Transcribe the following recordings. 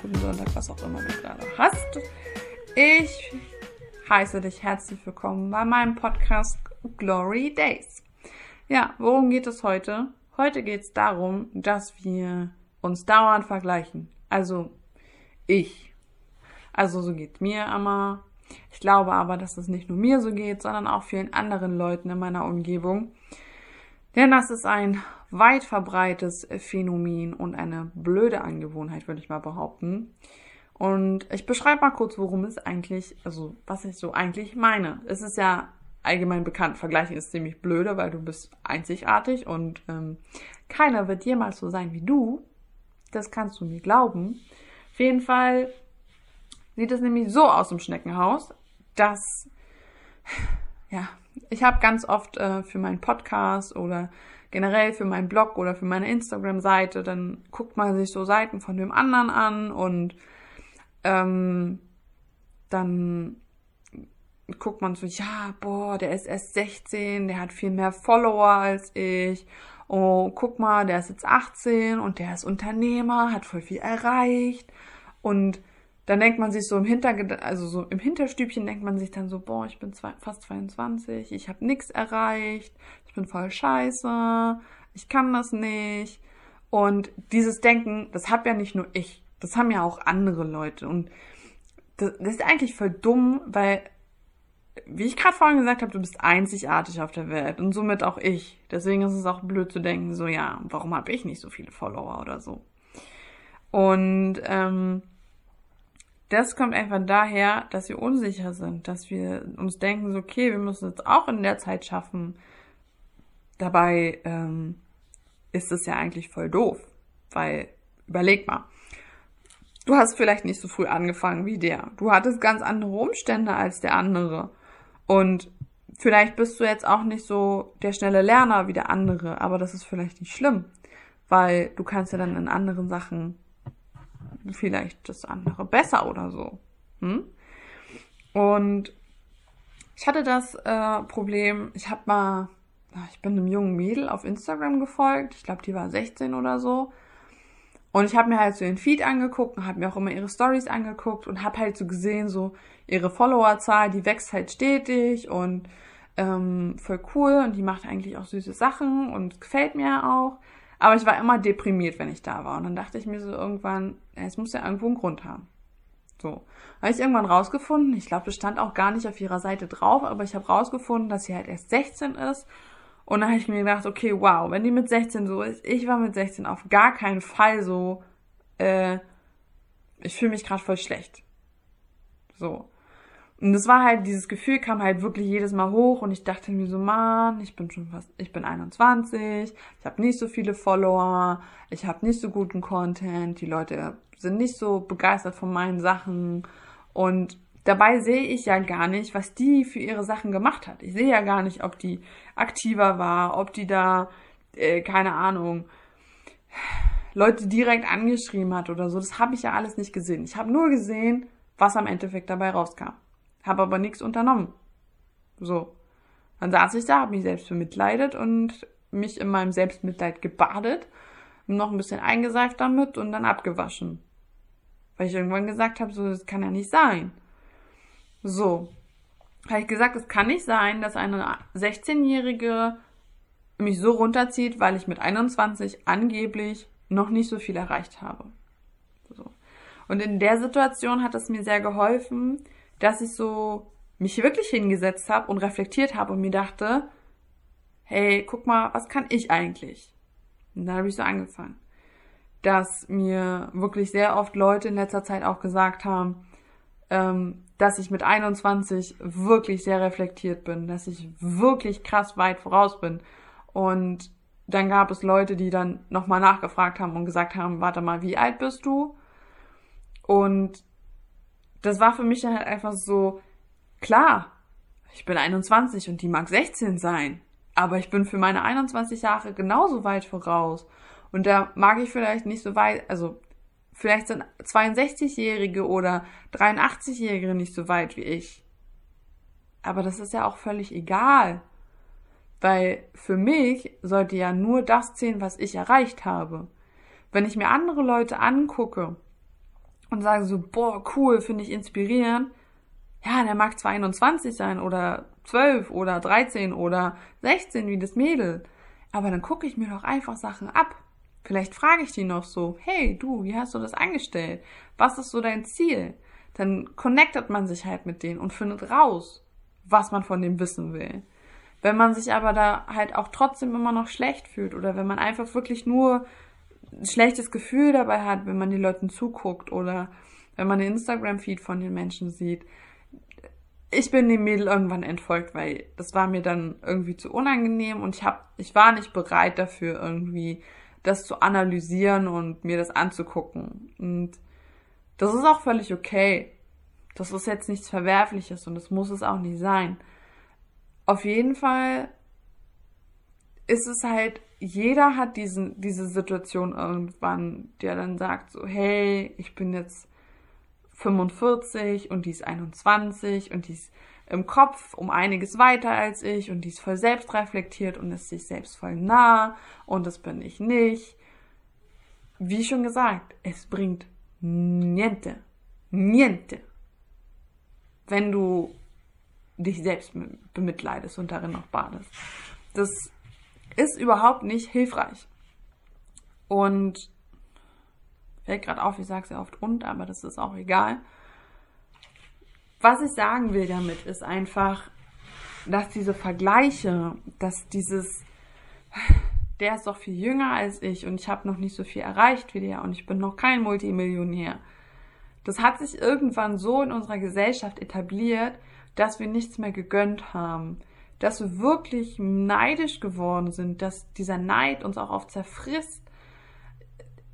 guten Sonntag, was auch immer du gerade hast. Ich heiße dich herzlich willkommen bei meinem Podcast Glory Days. Ja, worum geht es heute? Heute geht es darum, dass wir uns dauernd vergleichen. Also ich. Also so geht mir immer. Ich glaube aber, dass es nicht nur mir so geht, sondern auch vielen anderen Leuten in meiner Umgebung. Denn das ist ein weit verbreites Phänomen und eine blöde Angewohnheit, würde ich mal behaupten. Und ich beschreibe mal kurz, worum es eigentlich, also was ich so eigentlich meine. Es ist ja allgemein bekannt, Vergleichen ist ziemlich blöde, weil du bist einzigartig und ähm, keiner wird jemals so sein wie du. Das kannst du mir glauben. Auf jeden Fall sieht es nämlich so aus im Schneckenhaus, dass ja, ich habe ganz oft äh, für meinen Podcast oder generell für meinen Blog oder für meine Instagram-Seite, dann guckt man sich so Seiten von dem anderen an und ähm, dann guckt man so, ja, boah, der ist erst 16, der hat viel mehr Follower als ich. Oh, guck mal, der ist jetzt 18 und der ist Unternehmer, hat voll viel erreicht. Und dann denkt man sich so im Hinter, also so im Hinterstübchen denkt man sich dann so, boah, ich bin zwei, fast 22, ich habe nichts erreicht, ich bin voll scheiße, ich kann das nicht. Und dieses Denken, das hab ja nicht nur ich, das haben ja auch andere Leute. Und das, das ist eigentlich voll dumm, weil, wie ich gerade vorhin gesagt habe, du bist einzigartig auf der Welt und somit auch ich. Deswegen ist es auch blöd zu denken, so ja, warum habe ich nicht so viele Follower oder so. Und ähm, das kommt einfach daher, dass wir unsicher sind, dass wir uns denken, so, okay, wir müssen es auch in der Zeit schaffen. Dabei ähm, ist es ja eigentlich voll doof, weil überleg mal, du hast vielleicht nicht so früh angefangen wie der. Du hattest ganz andere Umstände als der andere. Und vielleicht bist du jetzt auch nicht so der schnelle Lerner wie der andere, aber das ist vielleicht nicht schlimm, weil du kannst ja dann in anderen Sachen vielleicht das andere besser oder so. Hm? Und ich hatte das äh, Problem, ich habe mal, ich bin einem jungen Mädel auf Instagram gefolgt, ich glaube, die war 16 oder so. Und ich habe mir halt so ihren Feed angeguckt und habe mir auch immer ihre Stories angeguckt und habe halt so gesehen, so ihre Followerzahl, die wächst halt stetig und ähm, voll cool und die macht eigentlich auch süße Sachen und gefällt mir auch. Aber ich war immer deprimiert, wenn ich da war. Und dann dachte ich mir so irgendwann, es muss ja irgendwo einen Grund haben. So. Habe ich irgendwann rausgefunden, ich glaube, das stand auch gar nicht auf ihrer Seite drauf, aber ich habe rausgefunden, dass sie halt erst 16 ist. Und dann habe ich mir gedacht, okay, wow, wenn die mit 16 so ist, ich war mit 16 auf gar keinen Fall so, äh, ich fühle mich gerade voll schlecht. So. Und das war halt, dieses Gefühl kam halt wirklich jedes Mal hoch und ich dachte mir so, Mann, ich bin schon fast, ich bin 21, ich habe nicht so viele Follower, ich habe nicht so guten Content, die Leute sind nicht so begeistert von meinen Sachen und dabei sehe ich ja gar nicht, was die für ihre Sachen gemacht hat. Ich sehe ja gar nicht, ob die aktiver war, ob die da, äh, keine Ahnung, Leute direkt angeschrieben hat oder so. Das habe ich ja alles nicht gesehen. Ich habe nur gesehen, was am Endeffekt dabei rauskam habe aber nichts unternommen. So. Dann saß ich da, habe mich selbst bemitleidet und mich in meinem Selbstmitleid gebadet, noch ein bisschen eingeseift damit und dann abgewaschen. Weil ich irgendwann gesagt habe, so, das kann ja nicht sein. So. Habe ich gesagt, es kann nicht sein, dass eine 16-Jährige mich so runterzieht, weil ich mit 21 angeblich noch nicht so viel erreicht habe. So. Und in der Situation hat es mir sehr geholfen, dass ich so mich wirklich hingesetzt habe und reflektiert habe und mir dachte, hey, guck mal, was kann ich eigentlich? Und dann habe ich so angefangen, dass mir wirklich sehr oft Leute in letzter Zeit auch gesagt haben, ähm, dass ich mit 21 wirklich sehr reflektiert bin, dass ich wirklich krass weit voraus bin. Und dann gab es Leute, die dann nochmal nachgefragt haben und gesagt haben, warte mal, wie alt bist du? Und das war für mich halt einfach so, klar, ich bin 21 und die mag 16 sein, aber ich bin für meine 21 Jahre genauso weit voraus. Und da mag ich vielleicht nicht so weit, also vielleicht sind 62-Jährige oder 83-Jährige nicht so weit wie ich. Aber das ist ja auch völlig egal. Weil für mich sollte ja nur das zählen, was ich erreicht habe. Wenn ich mir andere Leute angucke und sage so, boah, cool, finde ich inspirierend, ja, der mag zwar 21 sein oder 12 oder 13 oder 16 wie das Mädel, aber dann gucke ich mir doch einfach Sachen ab. Vielleicht frage ich die noch so, hey du, wie hast du das angestellt? Was ist so dein Ziel? Dann connectet man sich halt mit denen und findet raus, was man von dem wissen will. Wenn man sich aber da halt auch trotzdem immer noch schlecht fühlt oder wenn man einfach wirklich nur ein schlechtes Gefühl dabei hat, wenn man den Leuten zuguckt oder wenn man den Instagram-Feed von den Menschen sieht. Ich bin dem Mädel irgendwann entfolgt, weil das war mir dann irgendwie zu unangenehm und ich hab, ich war nicht bereit dafür irgendwie das zu analysieren und mir das anzugucken. Und das ist auch völlig okay. Das ist jetzt nichts Verwerfliches und das muss es auch nicht sein. Auf jeden Fall ist es halt, jeder hat diesen, diese Situation irgendwann, der dann sagt so, hey, ich bin jetzt 45 und die ist 21 und die ist im Kopf um einiges weiter als ich und die ist voll selbstreflektiert und ist sich selbst voll nah und das bin ich nicht. Wie schon gesagt, es bringt niente, niente, wenn du dich selbst bemitleidest und darin noch badest. Das ist überhaupt nicht hilfreich. Und fällt gerade auf, ich sage sehr oft und, aber das ist auch egal. Was ich sagen will damit ist einfach, dass diese Vergleiche, dass dieses, der ist doch viel jünger als ich und ich habe noch nicht so viel erreicht wie der und ich bin noch kein Multimillionär. Das hat sich irgendwann so in unserer Gesellschaft etabliert, dass wir nichts mehr gegönnt haben, dass wir wirklich neidisch geworden sind, dass dieser Neid uns auch oft zerfrisst.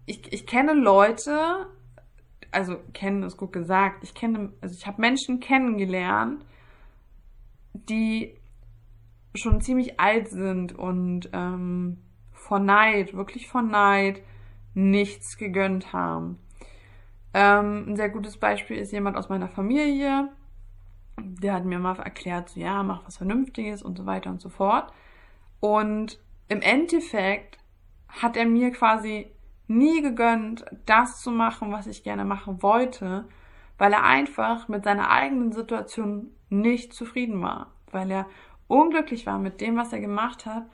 Ich, ich kenne Leute, also kennen ist gut gesagt, ich kenne, also ich habe Menschen kennengelernt, die schon ziemlich alt sind und ähm, vor Neid, wirklich vor Neid, nichts gegönnt haben. Ähm, ein sehr gutes Beispiel ist jemand aus meiner Familie, der hat mir mal erklärt, so, ja, mach was Vernünftiges und so weiter und so fort. Und im Endeffekt hat er mir quasi nie gegönnt, das zu machen, was ich gerne machen wollte, weil er einfach mit seiner eigenen Situation nicht zufrieden war, weil er unglücklich war mit dem, was er gemacht hat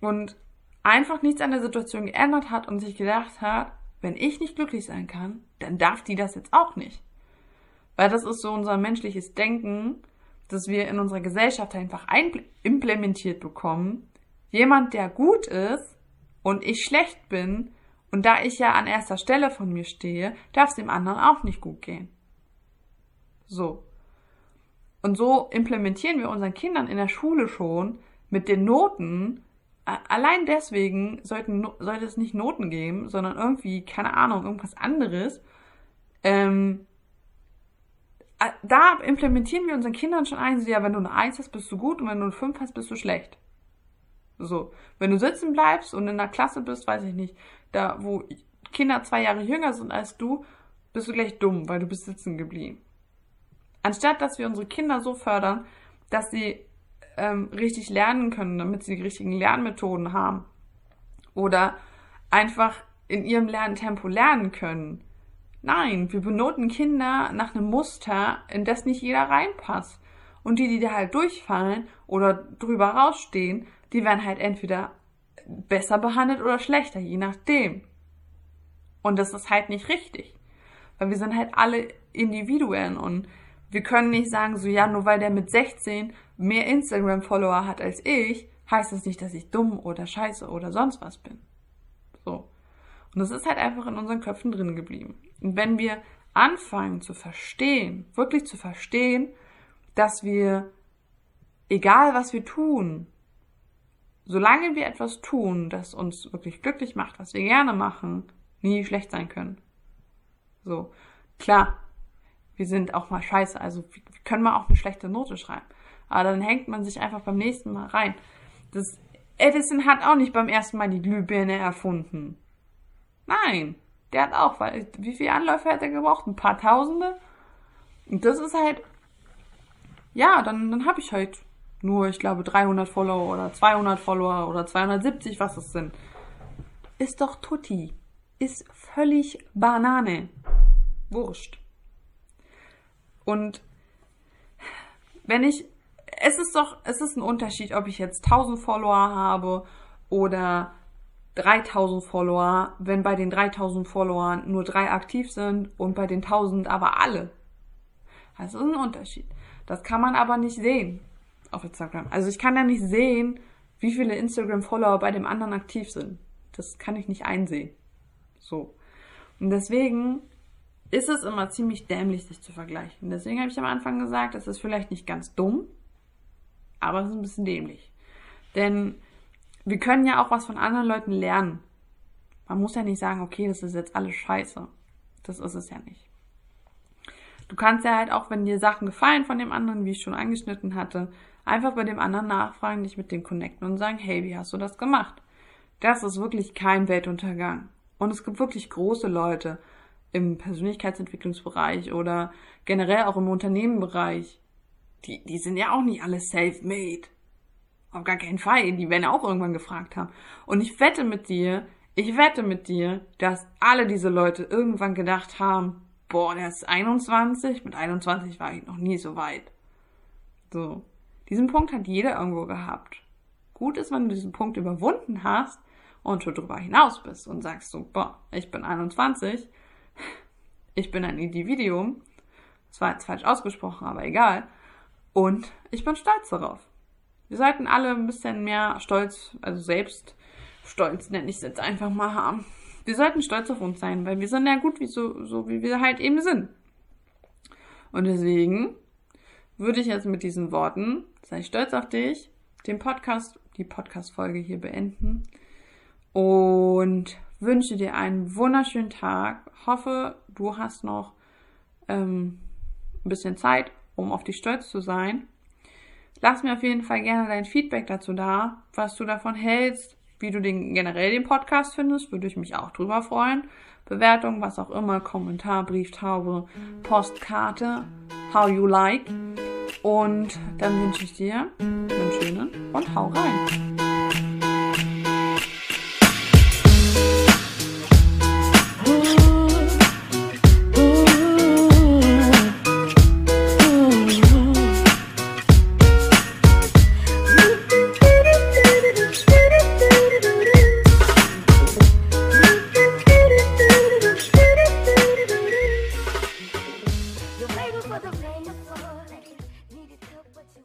und einfach nichts an der Situation geändert hat und sich gedacht hat, wenn ich nicht glücklich sein kann, dann darf die das jetzt auch nicht. Weil das ist so unser menschliches Denken, dass wir in unserer Gesellschaft einfach implementiert bekommen. Jemand, der gut ist und ich schlecht bin, und da ich ja an erster Stelle von mir stehe, darf es dem anderen auch nicht gut gehen. So. Und so implementieren wir unseren Kindern in der Schule schon mit den Noten. Allein deswegen sollten, sollte es nicht Noten geben, sondern irgendwie, keine Ahnung, irgendwas anderes. Ähm, da implementieren wir unseren Kindern schon ein, so, ja, wenn du eine Eins hast, bist du gut und wenn du eine Fünf hast, bist du schlecht. So. Wenn du sitzen bleibst und in der Klasse bist, weiß ich nicht, da, wo Kinder zwei Jahre jünger sind als du, bist du gleich dumm, weil du bist sitzen geblieben. Anstatt, dass wir unsere Kinder so fördern, dass sie ähm, richtig lernen können, damit sie die richtigen Lernmethoden haben. Oder einfach in ihrem Lerntempo lernen können. Nein, wir benoten Kinder nach einem Muster, in das nicht jeder reinpasst. Und die, die da halt durchfallen oder drüber rausstehen, die werden halt entweder besser behandelt oder schlechter, je nachdem. Und das ist halt nicht richtig. Weil wir sind halt alle Individuen und wir können nicht sagen, so ja, nur weil der mit 16 mehr Instagram-Follower hat als ich, heißt das nicht, dass ich dumm oder scheiße oder sonst was bin. So. Und das ist halt einfach in unseren Köpfen drin geblieben. Und wenn wir anfangen zu verstehen, wirklich zu verstehen, dass wir, egal was wir tun, solange wir etwas tun, das uns wirklich glücklich macht, was wir gerne machen, nie schlecht sein können. So, klar, wir sind auch mal scheiße, also wir können mal auch eine schlechte Note schreiben. Aber dann hängt man sich einfach beim nächsten Mal rein. Das Edison hat auch nicht beim ersten Mal die Glühbirne erfunden. Nein, der hat auch, weil wie viele Anläufe hat er gebraucht? Ein paar Tausende? Und das ist halt, ja, dann, dann habe ich halt nur, ich glaube, 300 Follower oder 200 Follower oder 270, was es sind. Ist doch tutti. ist völlig Banane. Wurscht. Und wenn ich, es ist doch, es ist ein Unterschied, ob ich jetzt 1000 Follower habe oder 3000 Follower, wenn bei den 3000 Followern nur drei aktiv sind und bei den 1000 aber alle. Das ist ein Unterschied. Das kann man aber nicht sehen auf Instagram. Also ich kann ja nicht sehen, wie viele Instagram-Follower bei dem anderen aktiv sind. Das kann ich nicht einsehen. So. Und deswegen ist es immer ziemlich dämlich, sich zu vergleichen. Deswegen habe ich am Anfang gesagt, es ist vielleicht nicht ganz dumm, aber es ist ein bisschen dämlich. Denn wir können ja auch was von anderen Leuten lernen. Man muss ja nicht sagen, okay, das ist jetzt alles scheiße. Das ist es ja nicht. Du kannst ja halt auch, wenn dir Sachen gefallen von dem anderen, wie ich schon angeschnitten hatte, einfach bei dem anderen nachfragen, dich mit dem connecten und sagen, hey, wie hast du das gemacht? Das ist wirklich kein Weltuntergang. Und es gibt wirklich große Leute im Persönlichkeitsentwicklungsbereich oder generell auch im Unternehmenbereich. Die, die sind ja auch nicht alle self-made. Auf gar keinen Fall. Die werden auch irgendwann gefragt haben. Und ich wette mit dir, ich wette mit dir, dass alle diese Leute irgendwann gedacht haben, boah, der ist 21, mit 21 war ich noch nie so weit. So. Diesen Punkt hat jeder irgendwo gehabt. Gut ist, wenn du diesen Punkt überwunden hast und du darüber hinaus bist und sagst so, boah, ich bin 21, ich bin ein Individuum, das war jetzt falsch ausgesprochen, aber egal, und ich bin stolz darauf. Wir sollten alle ein bisschen mehr Stolz, also selbst Stolz nenne ich es jetzt einfach mal haben. Wir sollten stolz auf uns sein, weil wir sind ja gut, wie so, so wie wir halt eben sind. Und deswegen würde ich jetzt mit diesen Worten, sei stolz auf dich, den Podcast, die Podcast-Folge hier beenden und wünsche dir einen wunderschönen Tag. Hoffe, du hast noch ähm, ein bisschen Zeit, um auf dich stolz zu sein. Lass mir auf jeden Fall gerne dein Feedback dazu da, was du davon hältst, wie du den generell den Podcast findest, würde ich mich auch drüber freuen. Bewertung, was auch immer, Kommentar, Brieftaube, Postkarte, how you like. Und dann wünsche ich dir einen schönen und hau rein.